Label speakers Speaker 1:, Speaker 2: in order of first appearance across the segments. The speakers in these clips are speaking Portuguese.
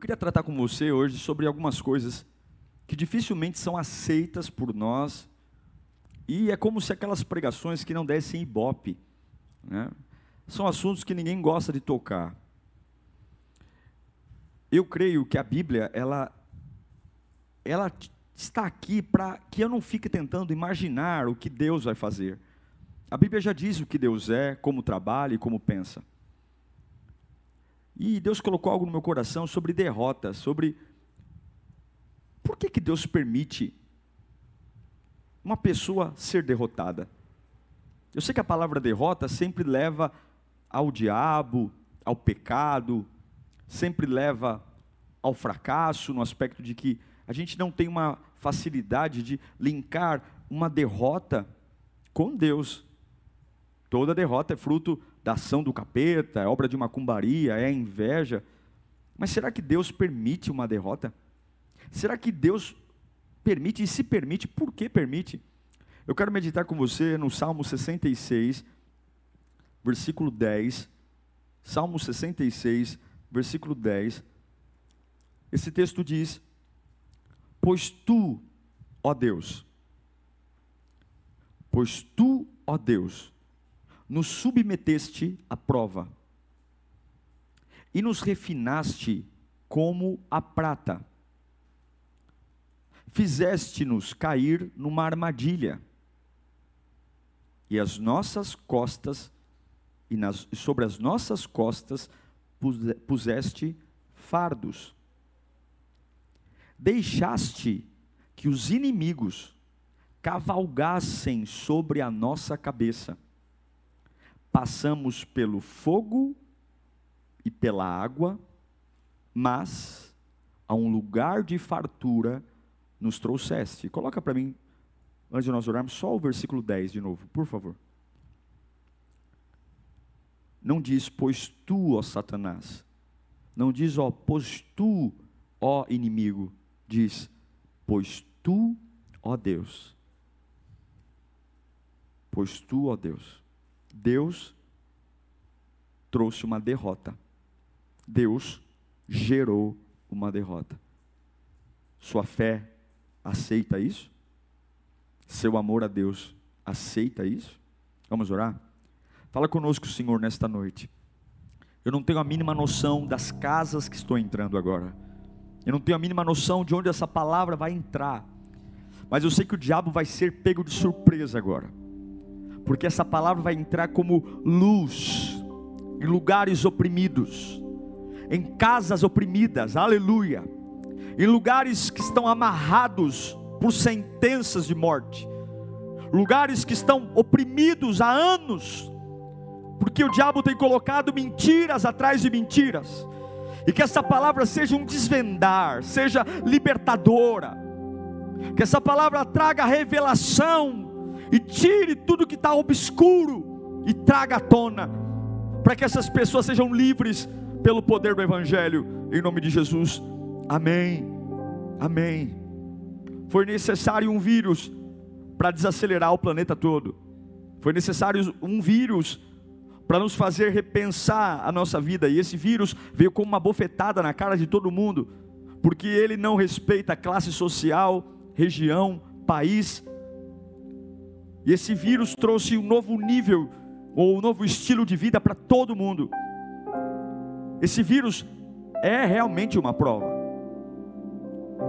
Speaker 1: Eu queria tratar com você hoje sobre algumas coisas que dificilmente são aceitas por nós e é como se aquelas pregações que não dessem ibope, né? são assuntos que ninguém gosta de tocar. Eu creio que a Bíblia, ela, ela está aqui para que eu não fique tentando imaginar o que Deus vai fazer. A Bíblia já diz o que Deus é, como trabalha e como pensa. E Deus colocou algo no meu coração sobre derrota, sobre por que, que Deus permite uma pessoa ser derrotada. Eu sei que a palavra derrota sempre leva ao diabo, ao pecado, sempre leva ao fracasso, no aspecto de que a gente não tem uma facilidade de linkar uma derrota com Deus. Toda derrota é fruto da ação do capeta, é obra de macumbaria, é inveja. Mas será que Deus permite uma derrota? Será que Deus permite e se permite, por que permite? Eu quero meditar com você no Salmo 66, versículo 10. Salmo 66, versículo 10. Esse texto diz: Pois tu, ó Deus, pois tu, ó Deus, nos submeteste à prova e nos refinaste como a prata fizeste-nos cair numa armadilha, e as nossas costas, e nas, sobre as nossas costas puseste fardos. Deixaste que os inimigos cavalgassem sobre a nossa cabeça. Passamos pelo fogo e pela água, mas a um lugar de fartura nos trouxeste. Coloca para mim, antes de nós orarmos, só o versículo 10 de novo, por favor. Não diz, pois tu, ó Satanás. Não diz, ó, pois tu, ó inimigo. Diz, pois tu, ó Deus. Pois tu, ó Deus. Deus trouxe uma derrota. Deus gerou uma derrota. Sua fé aceita isso? Seu amor a Deus aceita isso? Vamos orar? Fala conosco, Senhor, nesta noite. Eu não tenho a mínima noção das casas que estou entrando agora. Eu não tenho a mínima noção de onde essa palavra vai entrar. Mas eu sei que o diabo vai ser pego de surpresa agora. Porque essa palavra vai entrar como luz em lugares oprimidos, em casas oprimidas. Aleluia. Em lugares que estão amarrados por sentenças de morte, lugares que estão oprimidos há anos, porque o diabo tem colocado mentiras atrás de mentiras, e que essa palavra seja um desvendar, seja libertadora, que essa palavra traga revelação e tire tudo que está obscuro e traga à tona, para que essas pessoas sejam livres pelo poder do Evangelho, em nome de Jesus. Amém. Amém. Foi necessário um vírus para desacelerar o planeta todo. Foi necessário um vírus para nos fazer repensar a nossa vida. E esse vírus veio como uma bofetada na cara de todo mundo, porque ele não respeita classe social, região, país. E esse vírus trouxe um novo nível ou um novo estilo de vida para todo mundo. Esse vírus é realmente uma prova.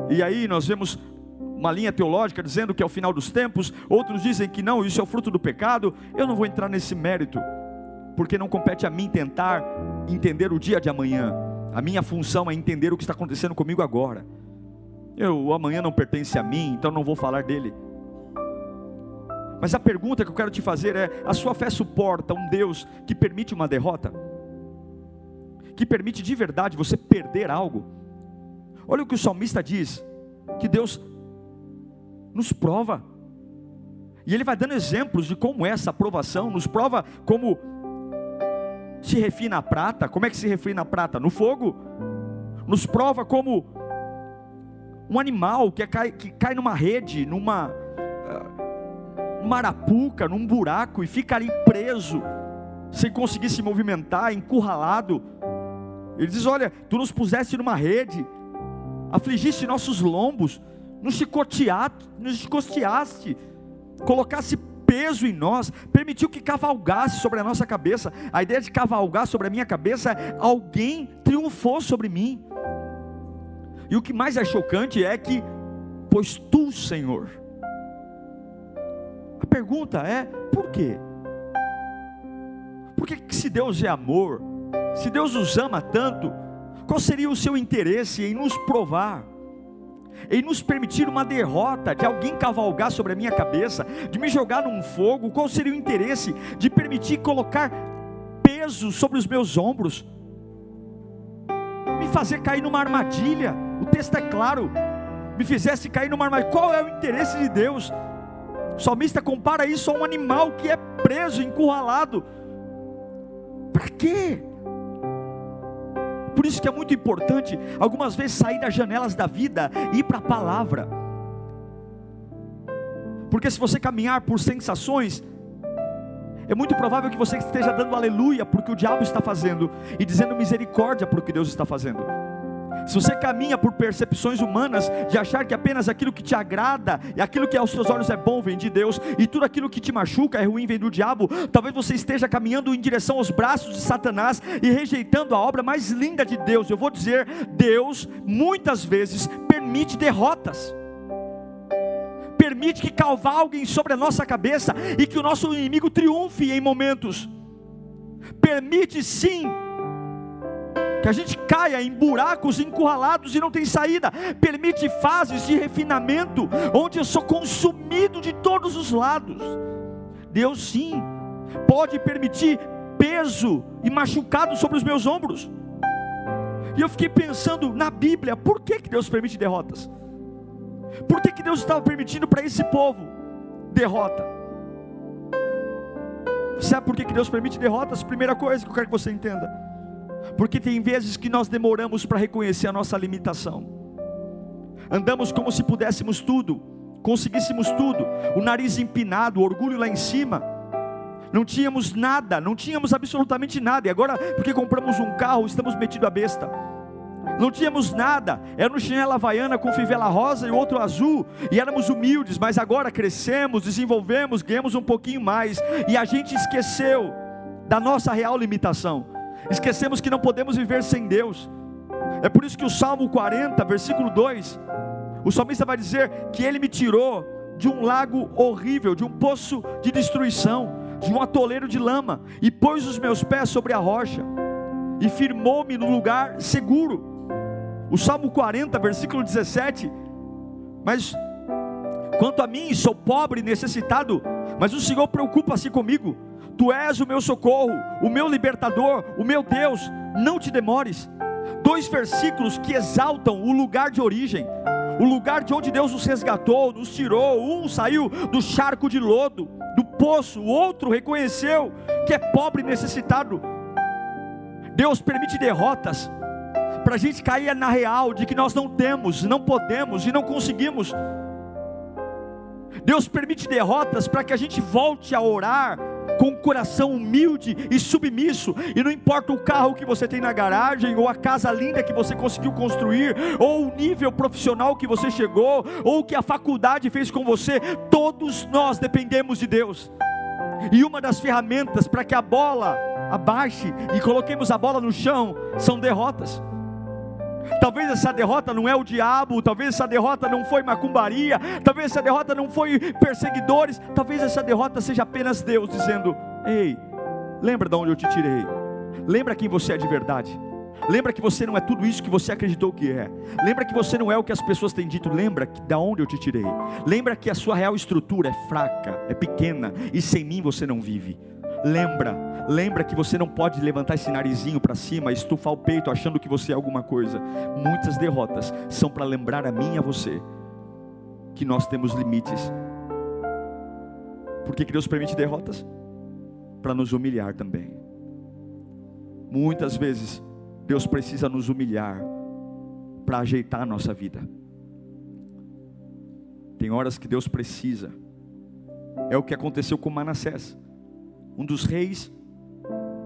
Speaker 1: E aí nós vemos uma linha teológica dizendo que é o final dos tempos, outros dizem que não, isso é o fruto do pecado. Eu não vou entrar nesse mérito, porque não compete a mim tentar entender o dia de amanhã. A minha função é entender o que está acontecendo comigo agora. Eu, o amanhã não pertence a mim, então não vou falar dele. Mas a pergunta que eu quero te fazer é: a sua fé suporta um Deus que permite uma derrota? Que permite de verdade você perder algo? Olha o que o salmista diz: que Deus nos prova. E ele vai dando exemplos de como é essa aprovação, nos prova como se refina a prata. Como é que se refina a prata? No fogo. Nos prova como um animal que cai, que cai numa rede, numa, uh, numa arapuca, num buraco e fica ali preso, sem conseguir se movimentar, encurralado. Ele diz: Olha, tu nos puseste numa rede, afligiste nossos lombos, nos chicoteaste, colocasse peso em nós, permitiu que cavalgasse sobre a nossa cabeça. A ideia de cavalgar sobre a minha cabeça, alguém triunfou sobre mim. E o que mais é chocante é que, pois tu, Senhor. A pergunta é: por quê? Por que, se Deus é amor, se Deus nos ama tanto, qual seria o seu interesse em nos provar? em nos permitir uma derrota, de alguém cavalgar sobre a minha cabeça, de me jogar num fogo, qual seria o interesse de permitir colocar peso sobre os meus ombros, me fazer cair numa armadilha? o texto é claro, me fizesse cair numa armadilha. Qual é o interesse de Deus? Salmista compara isso a um animal que é preso, encurralado. Para quê? Por isso que é muito importante, algumas vezes, sair das janelas da vida e ir para a palavra. Porque se você caminhar por sensações, é muito provável que você esteja dando aleluia porque o diabo está fazendo e dizendo misericórdia para o que Deus está fazendo. Se você caminha por percepções humanas de achar que apenas aquilo que te agrada e aquilo que aos seus olhos é bom vem de Deus e tudo aquilo que te machuca é ruim vem do diabo, talvez você esteja caminhando em direção aos braços de Satanás e rejeitando a obra mais linda de Deus. Eu vou dizer, Deus muitas vezes permite derrotas. Permite que cavalguem sobre a nossa cabeça e que o nosso inimigo triunfe em momentos. Permite sim que a gente caia em buracos encurralados e não tem saída. Permite fases de refinamento, onde eu sou consumido de todos os lados. Deus sim pode permitir peso e machucado sobre os meus ombros. E eu fiquei pensando na Bíblia, por que, que Deus permite derrotas? Por que, que Deus estava permitindo para esse povo derrota? Sabe por que, que Deus permite derrotas? Primeira coisa que eu quero que você entenda porque tem vezes que nós demoramos para reconhecer a nossa limitação. Andamos como se pudéssemos tudo, conseguíssemos tudo, o nariz empinado, o orgulho lá em cima. Não tínhamos nada, não tínhamos absolutamente nada. E agora, porque compramos um carro, estamos metidos a besta. Não tínhamos nada, era um chinelo havaiana com fivela rosa e outro azul, e éramos humildes, mas agora crescemos, desenvolvemos, ganhamos um pouquinho mais, e a gente esqueceu da nossa real limitação. Esquecemos que não podemos viver sem Deus. É por isso que o Salmo 40, versículo 2, o salmista vai dizer que ele me tirou de um lago horrível, de um poço de destruição, de um atoleiro de lama, e pôs os meus pés sobre a rocha, e firmou-me no lugar seguro. O Salmo 40, versículo 17. Mas quanto a mim, sou pobre necessitado, mas o Senhor preocupa-se comigo. Tu és o meu socorro, o meu libertador, o meu Deus, não te demores. Dois versículos que exaltam o lugar de origem, o lugar de onde Deus nos resgatou, nos tirou. Um saiu do charco de lodo, do poço, o outro reconheceu que é pobre e necessitado. Deus permite derrotas para a gente cair na real de que nós não temos, não podemos e não conseguimos. Deus permite derrotas para que a gente volte a orar com um coração humilde e submisso, e não importa o carro que você tem na garagem, ou a casa linda que você conseguiu construir, ou o nível profissional que você chegou, ou o que a faculdade fez com você, todos nós dependemos de Deus. E uma das ferramentas para que a bola abaixe e coloquemos a bola no chão são derrotas. Talvez essa derrota não é o diabo, talvez essa derrota não foi macumbaria, talvez essa derrota não foi perseguidores, talvez essa derrota seja apenas Deus dizendo: Ei, lembra de onde eu te tirei, lembra quem você é de verdade. Lembra que você não é tudo isso que você acreditou que é. Lembra que você não é o que as pessoas têm dito. Lembra que da onde eu te tirei. Lembra que a sua real estrutura é fraca, é pequena e sem mim você não vive. Lembra, Lembra que você não pode levantar esse narizinho para cima, estufar o peito achando que você é alguma coisa. Muitas derrotas são para lembrar a mim e a você que nós temos limites. Por que, Deus permite derrotas? Para nos humilhar também. Muitas vezes Deus precisa nos humilhar para ajeitar a nossa vida. Tem horas que Deus precisa. É o que aconteceu com Manassés, um dos reis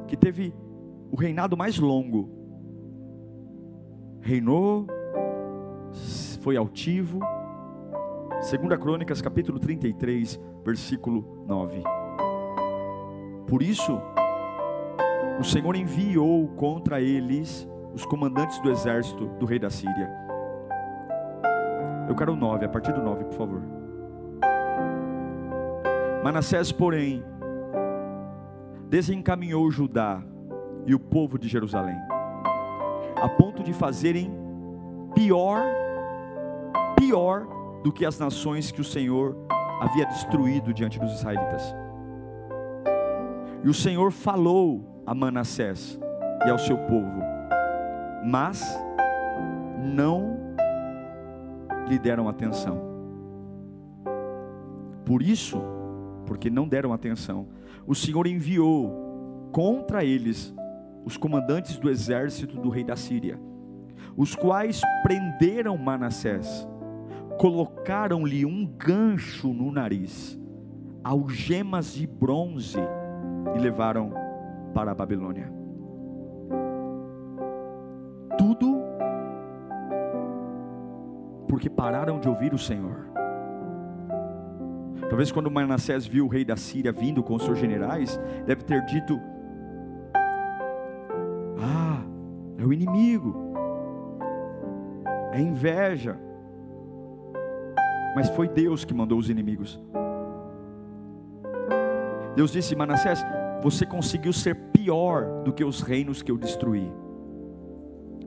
Speaker 1: que teve o reinado mais longo. Reinou, foi altivo. Segunda Crônicas, capítulo 33, versículo 9. Por isso, o Senhor enviou contra eles os comandantes do exército do rei da Síria. Eu quero o 9, a partir do 9, por favor. Manassés, porém, desencaminhou Judá e o povo de Jerusalém, a ponto de fazerem pior, pior do que as nações que o Senhor havia destruído diante dos israelitas. E o Senhor falou a Manassés e ao seu povo, mas não lhe deram atenção. Por isso, porque não deram atenção, o Senhor enviou contra eles os comandantes do exército do rei da Síria, os quais prenderam Manassés, colocaram-lhe um gancho no nariz, algemas de bronze e levaram para a Babilônia. Tudo porque pararam de ouvir o Senhor. Talvez quando Manassés viu o rei da Síria vindo com os seus generais, deve ter dito: Ah, é o inimigo, é inveja. Mas foi Deus que mandou os inimigos. Deus disse: Manassés, você conseguiu ser pior do que os reinos que eu destruí.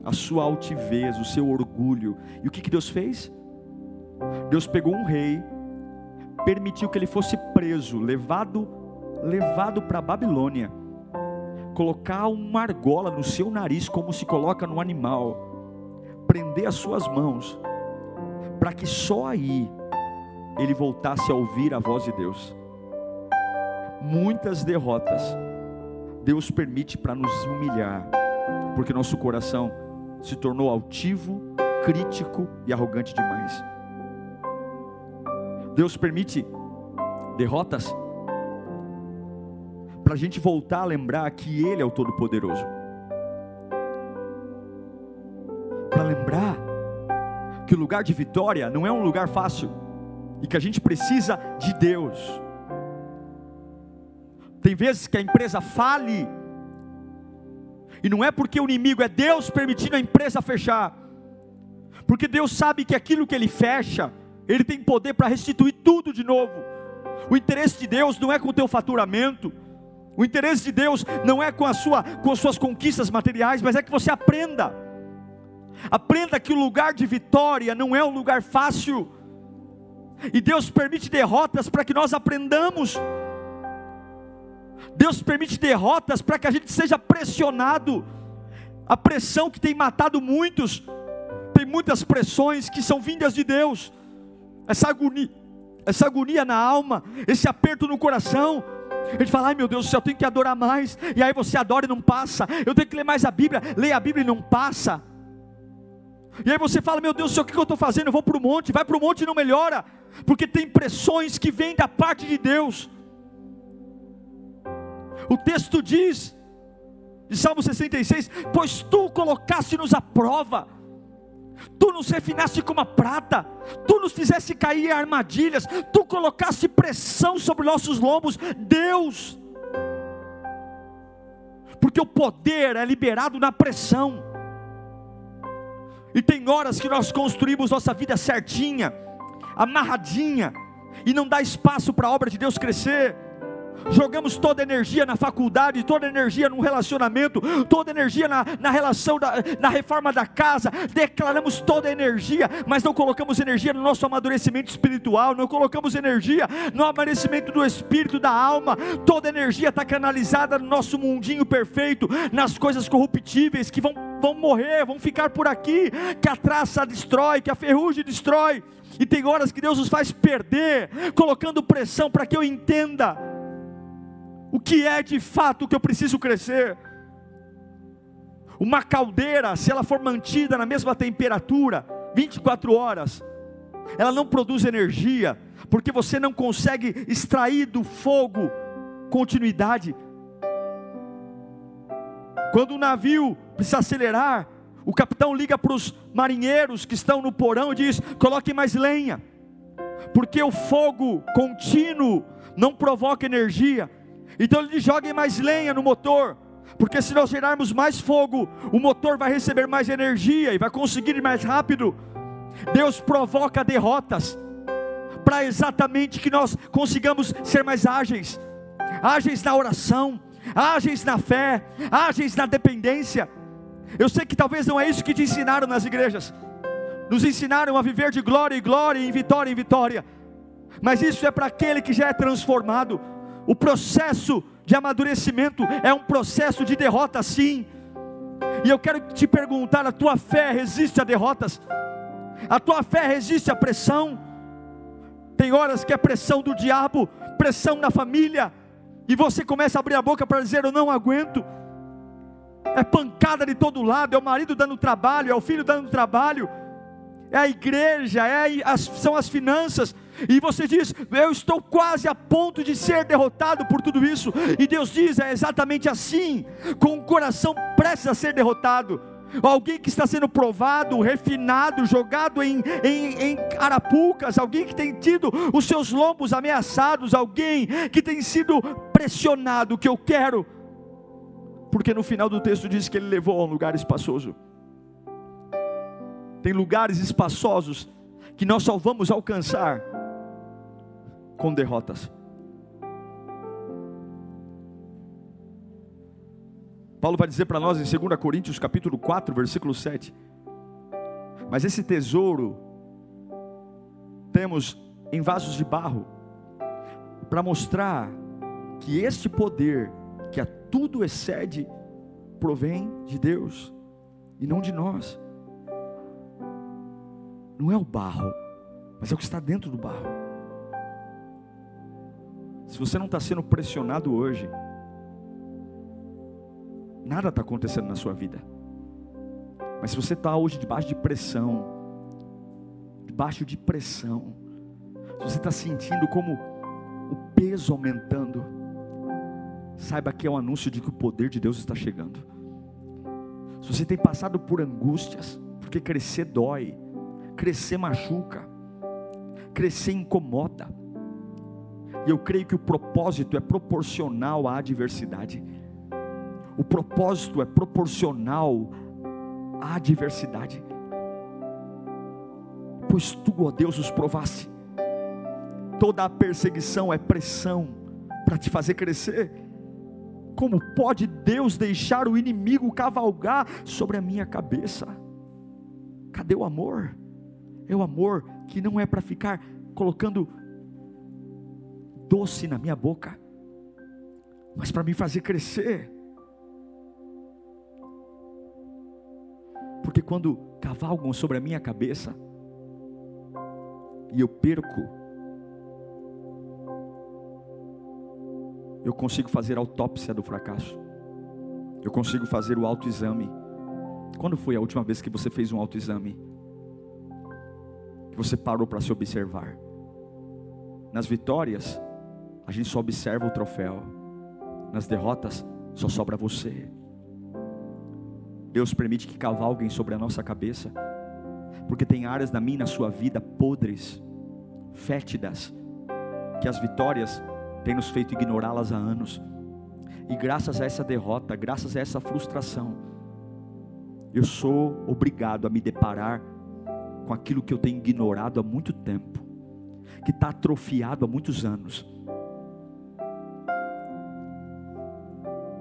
Speaker 1: A sua altivez, o seu orgulho. E o que, que Deus fez? Deus pegou um rei permitiu que ele fosse preso, levado, levado para a Babilônia, colocar uma argola no seu nariz, como se coloca no animal, prender as suas mãos, para que só aí ele voltasse a ouvir a voz de Deus. Muitas derrotas Deus permite para nos humilhar, porque nosso coração se tornou altivo, crítico e arrogante demais. Deus permite derrotas para a gente voltar a lembrar que Ele é o Todo-Poderoso. Para lembrar que o lugar de vitória não é um lugar fácil e que a gente precisa de Deus. Tem vezes que a empresa fale, e não é porque o inimigo é Deus permitindo a empresa fechar, porque Deus sabe que aquilo que ele fecha, ele tem poder para restituir tudo de novo. O interesse de Deus não é com o teu faturamento. O interesse de Deus não é com, a sua, com as suas conquistas materiais, mas é que você aprenda. Aprenda que o lugar de vitória não é um lugar fácil. E Deus permite derrotas para que nós aprendamos. Deus permite derrotas para que a gente seja pressionado. A pressão que tem matado muitos, tem muitas pressões que são vindas de Deus essa agonia, essa agonia na alma, esse aperto no coração. Gente fala, ai meu Deus do céu, eu tenho que adorar mais. E aí você adora e não passa. Eu tenho que ler mais a Bíblia, leia a Bíblia e não passa. E aí você fala, meu Deus do céu, o que eu estou fazendo? Eu vou para o monte, vai para o monte e não melhora. Porque tem pressões que vêm da parte de Deus. O texto diz, de Salmo 66, pois tu colocaste-nos à prova tu nos refinaste como a prata, tu nos fizeste cair em armadilhas, tu colocaste pressão sobre nossos lombos, Deus, porque o poder é liberado na pressão, e tem horas que nós construímos nossa vida certinha, amarradinha, e não dá espaço para a obra de Deus crescer, jogamos toda energia na faculdade, toda energia no relacionamento, toda energia na, na relação, da, na reforma da casa, declaramos toda energia, mas não colocamos energia no nosso amadurecimento espiritual, não colocamos energia no amadurecimento do espírito, da alma, toda energia está canalizada no nosso mundinho perfeito, nas coisas corruptíveis que vão, vão morrer, vão ficar por aqui, que a traça destrói, que a ferrugem destrói. E tem horas que Deus nos faz perder, colocando pressão para que eu entenda o que é de fato que eu preciso crescer. Uma caldeira, se ela for mantida na mesma temperatura, 24 horas, ela não produz energia, porque você não consegue extrair do fogo continuidade. Quando o navio precisa acelerar, o capitão liga para os marinheiros que estão no porão e diz: coloque mais lenha, porque o fogo contínuo não provoca energia, então ele joguem mais lenha no motor, porque se nós gerarmos mais fogo, o motor vai receber mais energia e vai conseguir ir mais rápido. Deus provoca derrotas para exatamente que nós consigamos ser mais ágeis, ágeis na oração, ágeis na fé, ágeis na dependência. Eu sei que talvez não é isso que te ensinaram nas igrejas. Nos ensinaram a viver de glória em glória, em vitória em vitória. Mas isso é para aquele que já é transformado. O processo de amadurecimento é um processo de derrota, sim. E eu quero te perguntar: a tua fé resiste a derrotas? A tua fé resiste à pressão? Tem horas que é pressão do diabo, pressão na família, e você começa a abrir a boca para dizer: Eu não aguento. É pancada de todo lado, é o marido dando trabalho, é o filho dando trabalho, é a igreja, é as, são as finanças, e você diz: Eu estou quase a ponto de ser derrotado por tudo isso, e Deus diz: É exatamente assim, com o coração prestes a ser derrotado. Alguém que está sendo provado, refinado, jogado em, em, em arapucas, alguém que tem tido os seus lombos ameaçados, alguém que tem sido pressionado, que eu quero, porque no final do texto diz que ele levou a um lugar espaçoso. Tem lugares espaçosos que nós só vamos alcançar com derrotas. Paulo vai dizer para nós em 2 Coríntios capítulo 4, versículo 7. Mas esse tesouro temos em vasos de barro para mostrar que este poder que a tudo excede provém de Deus e não de nós. Não é o barro, mas é o que está dentro do barro. Se você não está sendo pressionado hoje, nada está acontecendo na sua vida. Mas se você está hoje debaixo de pressão, debaixo de pressão, se você está sentindo como o peso aumentando, saiba que é um anúncio de que o poder de Deus está chegando. Se você tem passado por angústias, porque crescer dói, crescer machuca, crescer incomoda, e eu creio que o propósito é proporcional à adversidade. O propósito é proporcional à adversidade. Pois tu, ó Deus, os provasse. Toda a perseguição é pressão para te fazer crescer. Como pode Deus deixar o inimigo cavalgar sobre a minha cabeça? Cadê o amor? É o amor que não é para ficar colocando doce na minha boca, mas para me fazer crescer. Porque quando cavalgam sobre a minha cabeça e eu perco, eu consigo fazer autópsia do fracasso. Eu consigo fazer o autoexame. Quando foi a última vez que você fez um autoexame? Que você parou para se observar? Nas vitórias, a gente só observa o troféu. Nas derrotas, só sobra você. Deus permite que cavalguem sobre a nossa cabeça, porque tem áreas da minha e na sua vida podres, fétidas, que as vitórias têm nos feito ignorá-las há anos. E graças a essa derrota, graças a essa frustração, eu sou obrigado a me deparar com aquilo que eu tenho ignorado há muito tempo, que está atrofiado há muitos anos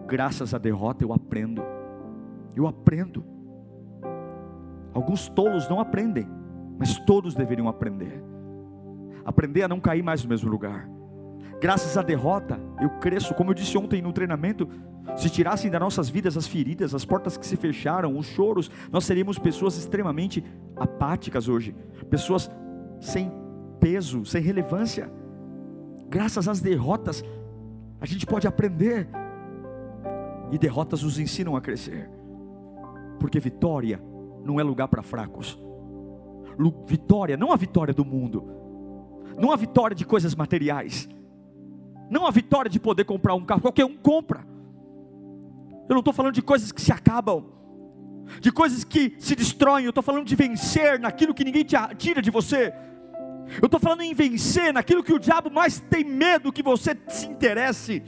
Speaker 1: graças à derrota eu aprendo. Eu aprendo. Alguns tolos não aprendem, mas todos deveriam aprender. Aprender a não cair mais no mesmo lugar. Graças à derrota, eu cresço, como eu disse ontem no treinamento, se tirassem das nossas vidas as feridas, as portas que se fecharam, os choros, nós seríamos pessoas extremamente apáticas hoje, pessoas sem peso, sem relevância. Graças às derrotas, a gente pode aprender, e derrotas nos ensinam a crescer, porque vitória não é lugar para fracos. Vitória, não a vitória do mundo, não a vitória de coisas materiais, não a vitória de poder comprar um carro, qualquer um compra. Eu não estou falando de coisas que se acabam, de coisas que se destroem, eu estou falando de vencer naquilo que ninguém tira de você. Eu estou falando em vencer naquilo que o diabo mais tem medo que você se interesse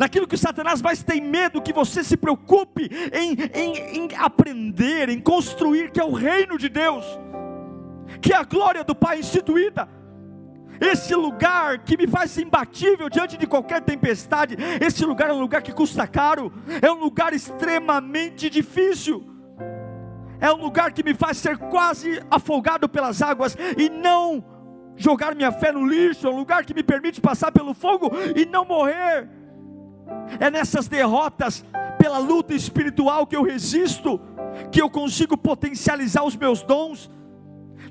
Speaker 1: naquilo que Satanás mais tem medo que você se preocupe em, em, em aprender, em construir, que é o reino de Deus, que é a glória do Pai instituída. Esse lugar que me faz imbatível diante de qualquer tempestade, esse lugar é um lugar que custa caro, é um lugar extremamente difícil, é um lugar que me faz ser quase afogado pelas águas e não jogar minha fé no lixo, é um lugar que me permite passar pelo fogo e não morrer. É nessas derrotas, pela luta espiritual que eu resisto, que eu consigo potencializar os meus dons.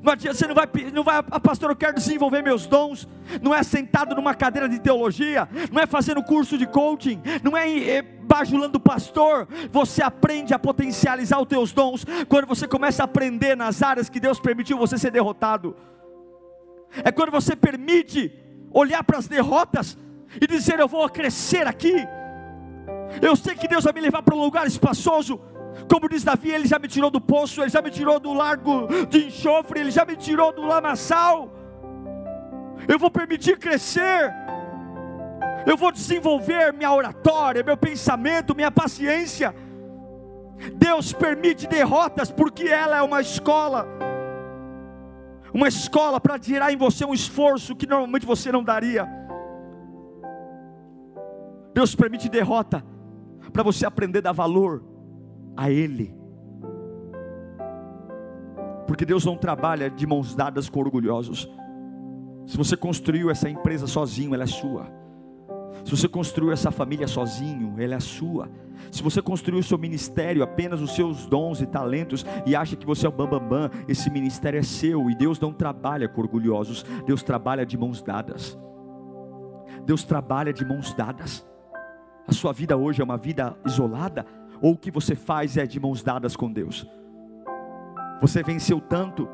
Speaker 1: Não adianta, você não vai, não vai, ah, pastor, eu quero desenvolver meus dons. Não é sentado numa cadeira de teologia, não é fazendo curso de coaching, não é, é bajulando o pastor. Você aprende a potencializar os teus dons quando você começa a aprender nas áreas que Deus permitiu você ser derrotado. É quando você permite olhar para as derrotas e dizer: Eu vou crescer aqui. Eu sei que Deus vai me levar para um lugar espaçoso. Como diz Davi, Ele já me tirou do poço, Ele já me tirou do largo de enxofre, Ele já me tirou do lamaçal. Eu vou permitir crescer. Eu vou desenvolver minha oratória, meu pensamento, minha paciência. Deus permite derrotas porque ela é uma escola. Uma escola para tirar em você um esforço que normalmente você não daria. Deus permite derrota para você aprender a dar valor a Ele. Porque Deus não trabalha de mãos dadas com orgulhosos. Se você construiu essa empresa sozinho, ela é sua. Se você construiu essa família sozinho, ela é sua. Se você construiu o seu ministério, apenas os seus dons e talentos, e acha que você é o bambambam, bam, bam, esse ministério é seu, e Deus não trabalha com orgulhosos, Deus trabalha de mãos dadas. Deus trabalha de mãos dadas. A sua vida hoje é uma vida isolada? Ou o que você faz é de mãos dadas com Deus? Você venceu tanto,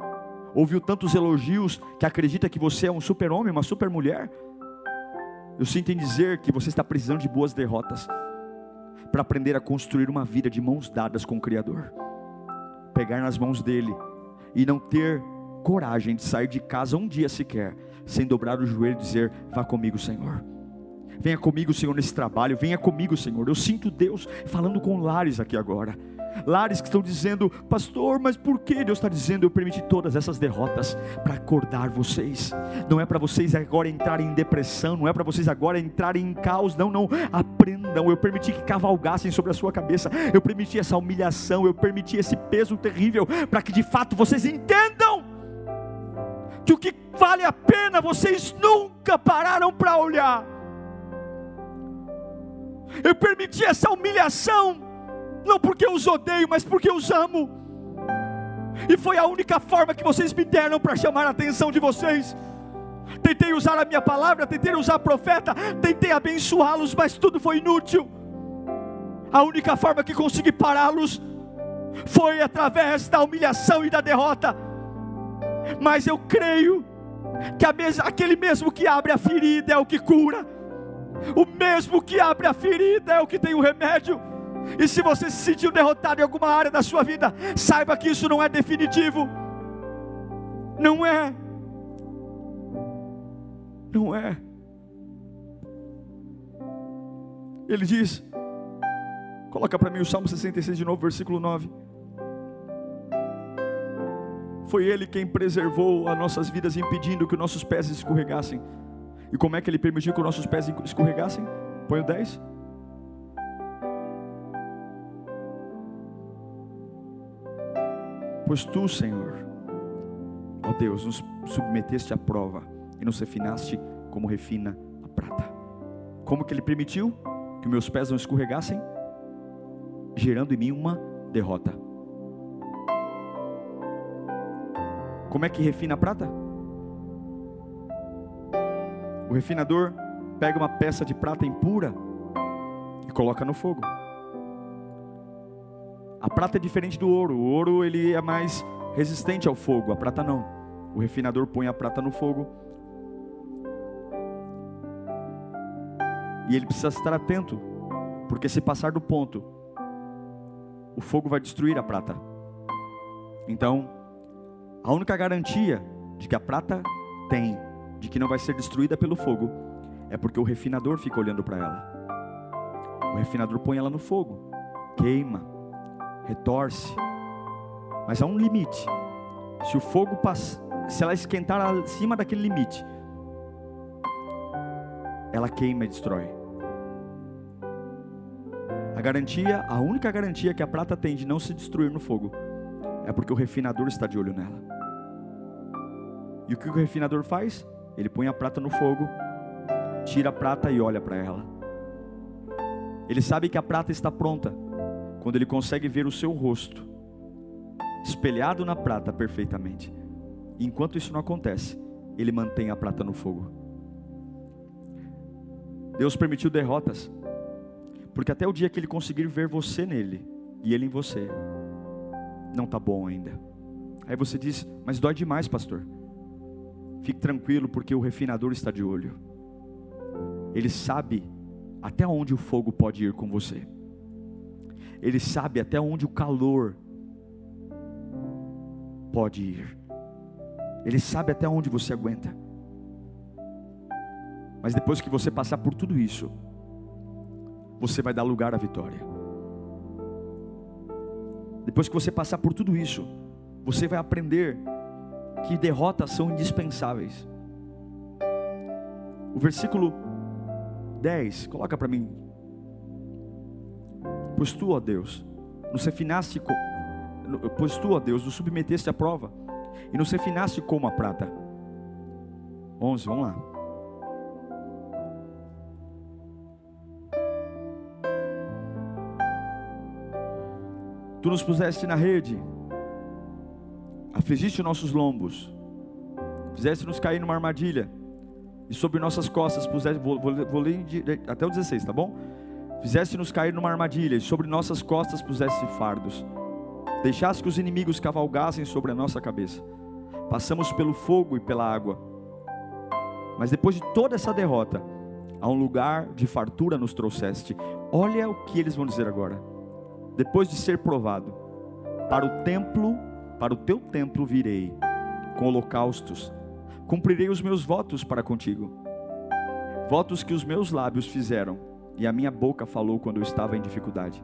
Speaker 1: ouviu tantos elogios, que acredita que você é um super-homem, uma super-mulher? Eu sinto em dizer que você está precisando de boas derrotas para aprender a construir uma vida de mãos dadas com o Criador, pegar nas mãos dele e não ter coragem de sair de casa um dia sequer, sem dobrar o joelho e dizer: Vá comigo, Senhor. Venha comigo, Senhor, nesse trabalho. Venha comigo, Senhor. Eu sinto Deus falando com lares aqui agora. Lares que estão dizendo, pastor, mas por que Deus está dizendo? Eu permiti todas essas derrotas para acordar vocês. Não é para vocês agora entrarem em depressão, não é para vocês agora entrarem em caos. Não, não. Aprendam. Eu permiti que cavalgassem sobre a sua cabeça. Eu permiti essa humilhação. Eu permiti esse peso terrível para que de fato vocês entendam que o que vale a pena vocês nunca pararam para olhar eu permiti essa humilhação, não porque eu os odeio, mas porque eu os amo. E foi a única forma que vocês me deram para chamar a atenção de vocês. Tentei usar a minha palavra, tentei usar profeta, tentei abençoá-los, mas tudo foi inútil. A única forma que consegui pará-los foi através da humilhação e da derrota. Mas eu creio que aquele mesmo que abre a ferida é o que cura. O mesmo que abre a ferida é o que tem o remédio. E se você se sentiu derrotado em alguma área da sua vida, saiba que isso não é definitivo. Não é. Não é. Ele diz, coloca para mim o Salmo 66 de novo, versículo 9. Foi Ele quem preservou as nossas vidas, impedindo que nossos pés escorregassem. E como é que ele permitiu que nossos pés escorregassem? Põe o 10. Pois tu, Senhor, ó Deus, nos submeteste à prova e nos refinaste como refina a prata. Como que ele permitiu que meus pés não escorregassem? Gerando em mim uma derrota. Como é que refina a prata? O refinador pega uma peça de prata impura e coloca no fogo. A prata é diferente do ouro. O ouro ele é mais resistente ao fogo, a prata não. O refinador põe a prata no fogo. E ele precisa estar atento, porque se passar do ponto, o fogo vai destruir a prata. Então, a única garantia de que a prata tem, de que não vai ser destruída pelo fogo, é porque o refinador fica olhando para ela. O refinador põe ela no fogo, queima, retorce, mas há um limite. Se o fogo passa, se ela esquentar acima daquele limite, ela queima e destrói. A garantia, a única garantia que a prata tem de não se destruir no fogo, é porque o refinador está de olho nela. E o que o refinador faz? Ele põe a prata no fogo, tira a prata e olha para ela. Ele sabe que a prata está pronta quando ele consegue ver o seu rosto espelhado na prata perfeitamente. Enquanto isso não acontece, ele mantém a prata no fogo. Deus permitiu derrotas, porque até o dia que ele conseguir ver você nele e ele em você, não está bom ainda. Aí você diz, mas dói demais, pastor. Fique tranquilo, porque o refinador está de olho. Ele sabe até onde o fogo pode ir com você. Ele sabe até onde o calor pode ir. Ele sabe até onde você aguenta. Mas depois que você passar por tudo isso, você vai dar lugar à vitória. Depois que você passar por tudo isso, você vai aprender que derrotas são indispensáveis. O versículo 10, coloca para mim. Pois tu, ó Deus, nos refinaste, pois tu, ó Deus, nos submeteste à prova e nos refinaste como a prata. 11, vamos lá. Tu nos puseste na rede afligiste nossos lombos, fizeste-nos cair numa armadilha, e sobre nossas costas puseste, vou, vou, vou ler até o 16, tá bom? Fizeste-nos cair numa armadilha, e sobre nossas costas puseste fardos, deixaste que os inimigos cavalgassem sobre a nossa cabeça, passamos pelo fogo e pela água, mas depois de toda essa derrota, a um lugar de fartura nos trouxeste. Olha o que eles vão dizer agora. Depois de ser provado, para o templo para o teu templo virei com holocaustos, cumprirei os meus votos para contigo. Votos que os meus lábios fizeram e a minha boca falou quando eu estava em dificuldade.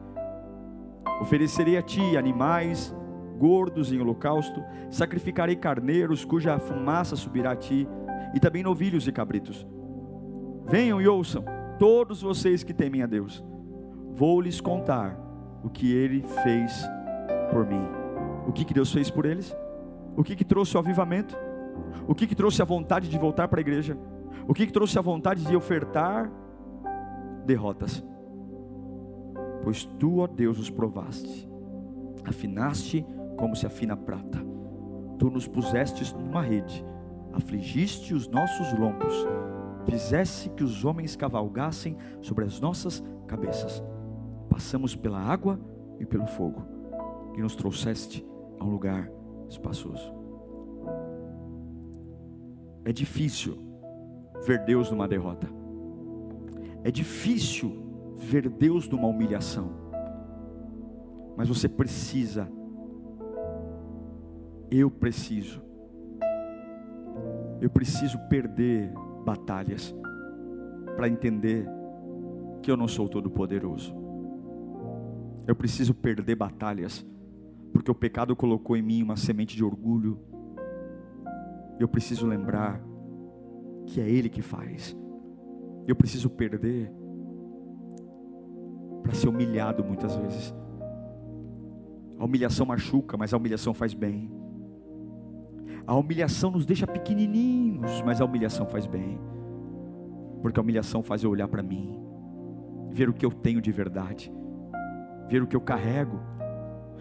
Speaker 1: Oferecerei a ti animais gordos em holocausto, sacrificarei carneiros cuja fumaça subirá a ti, e também novilhos e cabritos. Venham e ouçam, todos vocês que temem a Deus. Vou lhes contar o que ele fez por mim. O que, que Deus fez por eles? O que, que trouxe o avivamento? O que, que trouxe a vontade de voltar para a igreja? O que, que trouxe a vontade de ofertar derrotas? Pois tu, ó Deus, os provaste, afinaste como se afina a prata. Tu nos pusestes numa rede, afligiste os nossos lombos, fizesse que os homens cavalgassem sobre as nossas cabeças. Passamos pela água e pelo fogo, e nos trouxeste a um lugar espaçoso. É difícil ver Deus numa derrota. É difícil ver Deus numa humilhação. Mas você precisa, eu preciso, eu preciso perder batalhas para entender que eu não sou todo-poderoso. Eu preciso perder batalhas porque o pecado colocou em mim uma semente de orgulho. Eu preciso lembrar que é Ele que faz. Eu preciso perder para ser humilhado muitas vezes. A humilhação machuca, mas a humilhação faz bem. A humilhação nos deixa pequenininhos, mas a humilhação faz bem. Porque a humilhação faz eu olhar para mim, ver o que eu tenho de verdade, ver o que eu carrego.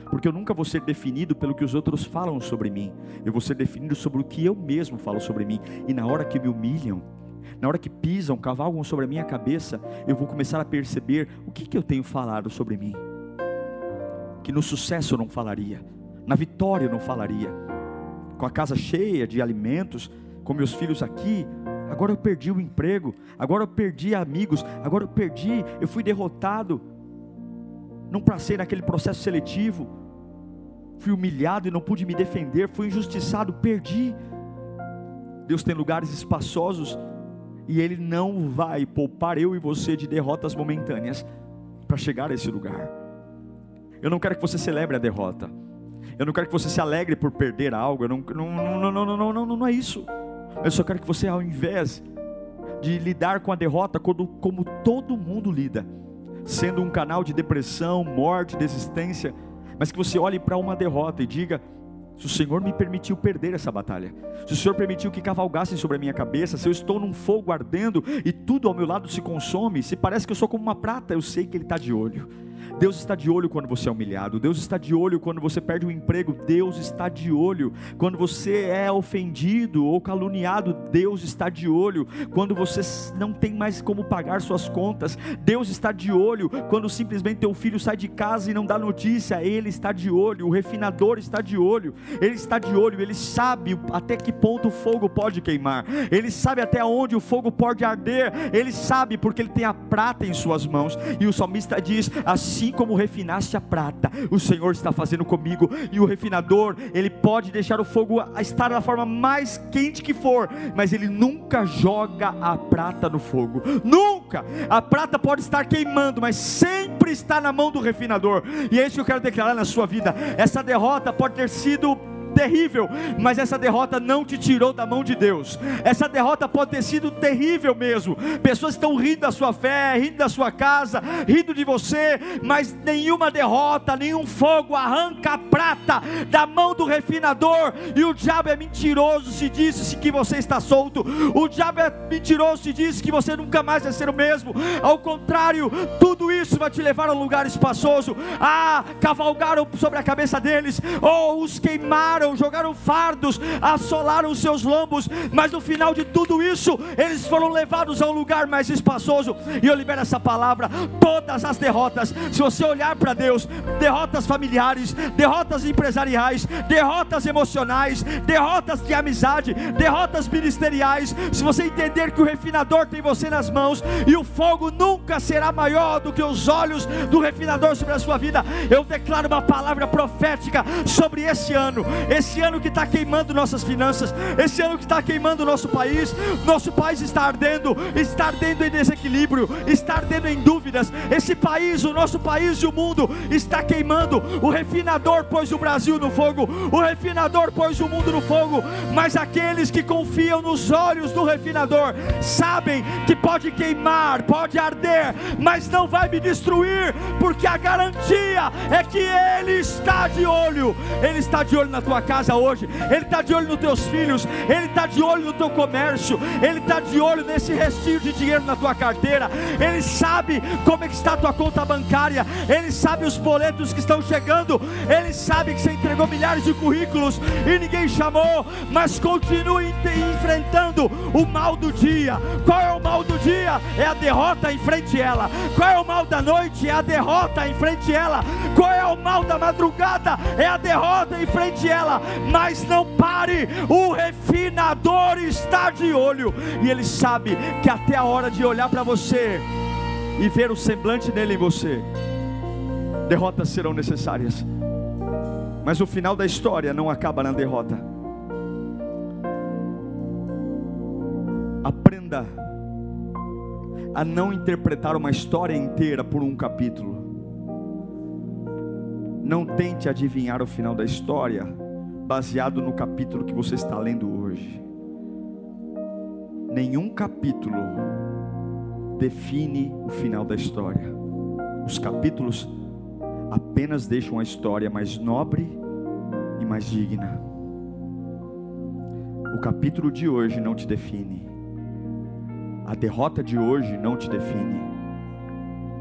Speaker 1: Porque eu nunca vou ser definido pelo que os outros falam sobre mim. Eu vou ser definido sobre o que eu mesmo falo sobre mim. E na hora que me humilham, na hora que pisam, cavalgam sobre a minha cabeça, eu vou começar a perceber o que, que eu tenho falado sobre mim. Que no sucesso eu não falaria, na vitória eu não falaria, com a casa cheia de alimentos, com meus filhos aqui, agora eu perdi o emprego, agora eu perdi amigos, agora eu perdi, eu fui derrotado, não passei naquele processo seletivo, fui humilhado e não pude me defender, fui injustiçado, perdi. Deus tem lugares espaçosos e Ele não vai poupar eu e você de derrotas momentâneas para chegar a esse lugar. Eu não quero que você celebre a derrota. Eu não quero que você se alegre por perder algo. Eu não, não, não, não, não, não, não, é isso. Eu só quero que você, ao invés de lidar com a derrota como, como todo mundo lida, sendo um canal de depressão, morte, desistência, mas que você olhe para uma derrota e diga: se o Senhor me permitiu perder essa batalha, se o Senhor permitiu que cavalgassem sobre a minha cabeça, se eu estou num fogo ardendo e tudo ao meu lado se consome, se parece que eu sou como uma prata, eu sei que Ele está de olho. Deus está de olho quando você é humilhado, Deus está de olho quando você perde o emprego, Deus está de olho quando você é ofendido ou caluniado, Deus está de olho quando você não tem mais como pagar suas contas, Deus está de olho quando simplesmente teu filho sai de casa e não dá notícia, Ele está de olho, o refinador está de olho, Ele está de olho, Ele sabe até que ponto o fogo pode queimar, Ele sabe até onde o fogo pode arder, Ele sabe porque Ele tem a prata em suas mãos, e o salmista diz assim Assim como refinaste a prata, o Senhor está fazendo comigo, e o refinador, ele pode deixar o fogo estar da forma mais quente que for, mas ele nunca joga a prata no fogo, nunca. A prata pode estar queimando, mas sempre está na mão do refinador, e é isso que eu quero declarar na sua vida. Essa derrota pode ter sido terrível, mas essa derrota não te tirou da mão de Deus. Essa derrota pode ter sido terrível mesmo. Pessoas estão rindo da sua fé, rindo da sua casa, rindo de você, mas nenhuma derrota, nenhum fogo arranca a prata da mão do refinador. E o diabo é mentiroso se disse que você está solto. O diabo é mentiroso se disse que você nunca mais vai ser o mesmo. Ao contrário, tudo isso vai te levar a um lugar espaçoso. Ah, cavalgaram sobre a cabeça deles, ou os queimaram jogaram fardos, assolaram os seus lombos, mas no final de tudo isso, eles foram levados a um lugar mais espaçoso. E eu libero essa palavra: todas as derrotas, se você olhar para Deus, derrotas familiares, derrotas empresariais, derrotas emocionais, derrotas de amizade, derrotas ministeriais, se você entender que o refinador tem você nas mãos e o fogo nunca será maior do que os olhos do refinador sobre a sua vida, eu declaro uma palavra profética sobre esse ano esse ano que está queimando nossas finanças, esse ano que está queimando nosso país, nosso país está ardendo, está ardendo em desequilíbrio, está ardendo em dúvidas. Esse país, o nosso país e o mundo está queimando. O refinador pôs o Brasil no fogo, o refinador pôs o mundo no fogo, mas aqueles que confiam nos olhos do refinador sabem que pode queimar, pode arder, mas não vai me destruir, porque a garantia é que Ele está de olho, Ele está de olho na tua casa hoje, Ele está de olho nos teus filhos, Ele está de olho no teu comércio, Ele está de olho nesse restinho de dinheiro na tua carteira, Ele sabe como é que está a tua conta bancária, Ele sabe os boletos que estão chegando, Ele sabe que você entregou milhares de currículos e ninguém chamou, mas continue enfrentando o mal do dia. Qual é o mal do dia? É a derrota em frente a ela. Qual é o mal da noite? É a derrota em frente a ela. Qual é o mal da madrugada? É a derrota em frente a ela mas não pare, o refinador está de olho, e ele sabe que até a hora de olhar para você e ver o semblante dele em você, derrotas serão necessárias, mas o final da história não acaba na derrota. Aprenda a não interpretar uma história inteira por um capítulo. Não tente adivinhar o final da história baseado no capítulo que você está lendo hoje. Nenhum capítulo define o final da história. Os capítulos apenas deixam a história mais nobre e mais digna. O capítulo de hoje não te define. A derrota de hoje não te define.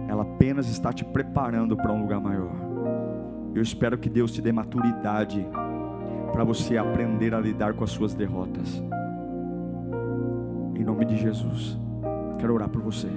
Speaker 1: Ela apenas está te preparando para um lugar maior. Eu espero que Deus te dê maturidade para você aprender a lidar com as suas derrotas. Em nome de Jesus, quero orar por você.